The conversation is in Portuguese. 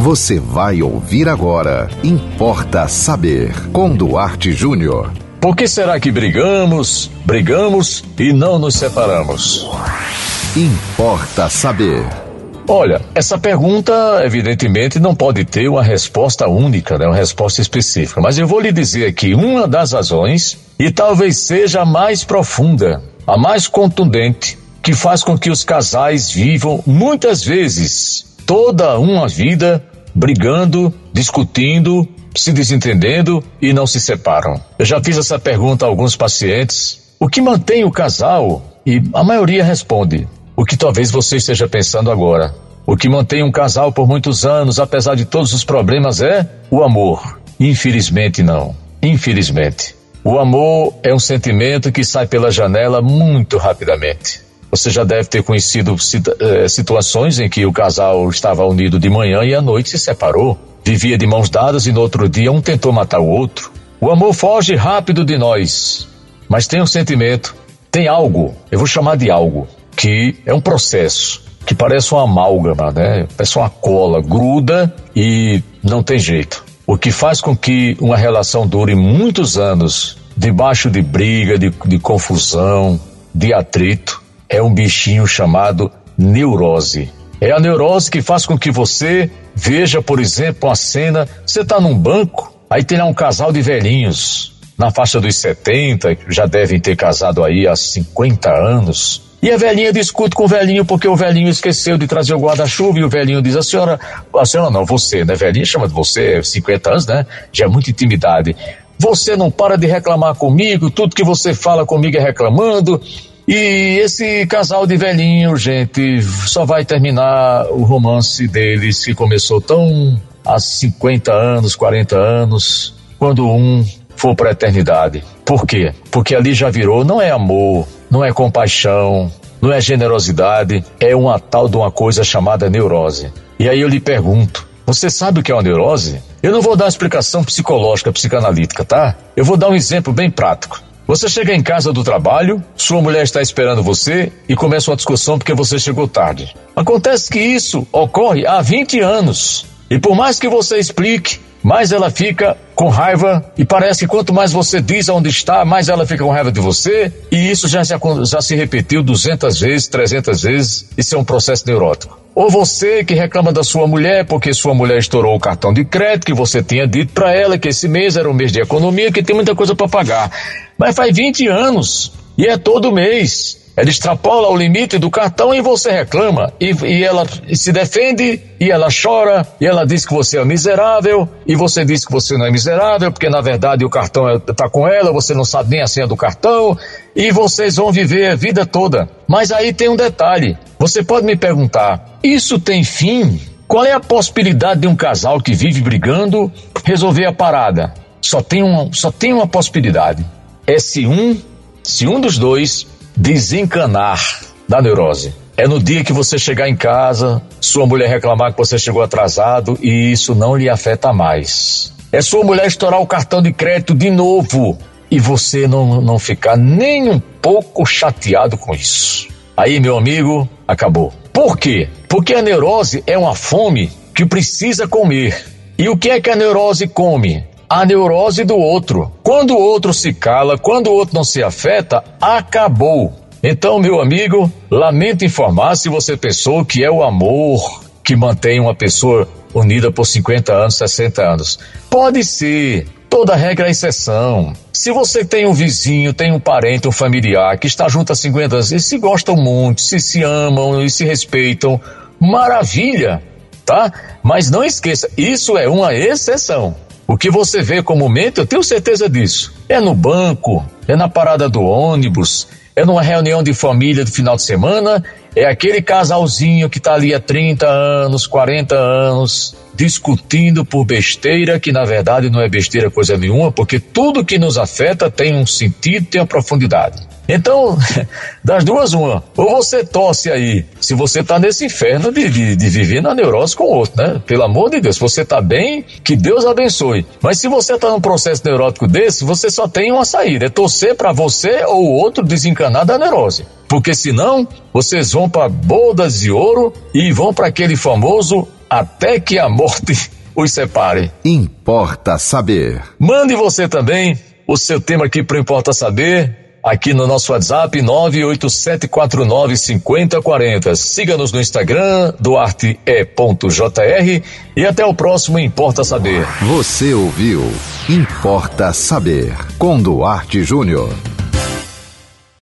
Você vai ouvir agora. Importa saber. Com Duarte Júnior. Por que será que brigamos, brigamos e não nos separamos? Importa saber. Olha, essa pergunta, evidentemente, não pode ter uma resposta única, né? uma resposta específica. Mas eu vou lhe dizer aqui uma das razões, e talvez seja a mais profunda, a mais contundente, que faz com que os casais vivam muitas vezes toda uma vida brigando, discutindo, se desentendendo e não se separam. Eu já fiz essa pergunta a alguns pacientes. O que mantém o casal? E a maioria responde: o que talvez você esteja pensando agora. O que mantém um casal por muitos anos, apesar de todos os problemas, é o amor. Infelizmente, não. Infelizmente. O amor é um sentimento que sai pela janela muito rapidamente. Você já deve ter conhecido eh, situações em que o casal estava unido de manhã e à noite se separou. Vivia de mãos dadas e no outro dia um tentou matar o outro. O amor foge rápido de nós, mas tem um sentimento, tem algo, eu vou chamar de algo, que é um processo, que parece uma amálgama, né? Parece uma cola, gruda e não tem jeito. O que faz com que uma relação dure muitos anos, debaixo de briga, de, de confusão, de atrito, é um bichinho chamado neurose. É a neurose que faz com que você veja, por exemplo, uma cena, você está num banco, aí tem lá um casal de velhinhos, na faixa dos 70, já devem ter casado aí há 50 anos. E a velhinha discute com o velhinho porque o velhinho esqueceu de trazer o guarda-chuva e o velhinho diz: A senhora, a senhora não, você, né? Velhinha chama de você, 50 anos, né? Já é muita intimidade. Você não para de reclamar comigo, tudo que você fala comigo é reclamando. E esse casal de velhinho, gente, só vai terminar o romance deles que começou tão há 50 anos, 40 anos, quando um for para a eternidade. Por quê? Porque ali já virou, não é amor, não é compaixão, não é generosidade, é uma tal de uma coisa chamada neurose. E aí eu lhe pergunto, você sabe o que é uma neurose? Eu não vou dar uma explicação psicológica, psicanalítica, tá? Eu vou dar um exemplo bem prático. Você chega em casa do trabalho, sua mulher está esperando você e começa uma discussão porque você chegou tarde. Acontece que isso ocorre há 20 anos. E por mais que você explique, mais ela fica com raiva e parece que quanto mais você diz onde está, mais ela fica com raiva de você. E isso já se, já se repetiu 200 vezes, 300 vezes. Isso é um processo neurótico. Ou você que reclama da sua mulher porque sua mulher estourou o cartão de crédito que você tinha dito para ela que esse mês era um mês de economia, que tem muita coisa para pagar. Mas faz 20 anos e é todo mês. Ela extrapola o limite do cartão e você reclama. E, e ela se defende, e ela chora, e ela diz que você é miserável, e você diz que você não é miserável, porque na verdade o cartão está com ela, você não sabe nem a senha do cartão, e vocês vão viver a vida toda. Mas aí tem um detalhe: você pode me perguntar, isso tem fim? Qual é a possibilidade de um casal que vive brigando resolver a parada? Só tem uma, só tem uma possibilidade. É se um, se um dos dois desencanar da neurose. É no dia que você chegar em casa, sua mulher reclamar que você chegou atrasado e isso não lhe afeta mais. É sua mulher estourar o cartão de crédito de novo e você não, não ficar nem um pouco chateado com isso. Aí, meu amigo, acabou. Por quê? Porque a neurose é uma fome que precisa comer. E o que é que a neurose come? A neurose do outro. Quando o outro se cala, quando o outro não se afeta, acabou. Então, meu amigo, lamento informar se você pensou que é o amor que mantém uma pessoa unida por 50 anos, 60 anos. Pode ser, toda regra é exceção. Se você tem um vizinho, tem um parente, um familiar que está junto há 50 anos e se gostam muito, se se amam e se respeitam, maravilha, tá? Mas não esqueça, isso é uma exceção. O que você vê comumente, eu tenho certeza disso. É no banco, é na parada do ônibus, é numa reunião de família do final de semana, é aquele casalzinho que está ali há 30 anos, 40 anos, discutindo por besteira, que na verdade não é besteira coisa nenhuma, porque tudo que nos afeta tem um sentido, tem uma profundidade. Então, das duas, uma. Ou você torce aí, se você tá nesse inferno de, de, de viver na neurose com o outro, né? Pelo amor de Deus, se você tá bem, que Deus abençoe. Mas se você tá num processo neurótico desse, você só tem uma saída: é torcer para você ou o outro desencanar da neurose. Porque senão, vocês vão para bodas de ouro e vão para aquele famoso até que a morte os separe. Importa saber. Mande você também o seu tema aqui para Importa Saber aqui no nosso WhatsApp 987495040. Siga-nos no Instagram, duarte.jr e até o próximo Importa Saber. Você ouviu Importa Saber com Duarte Júnior.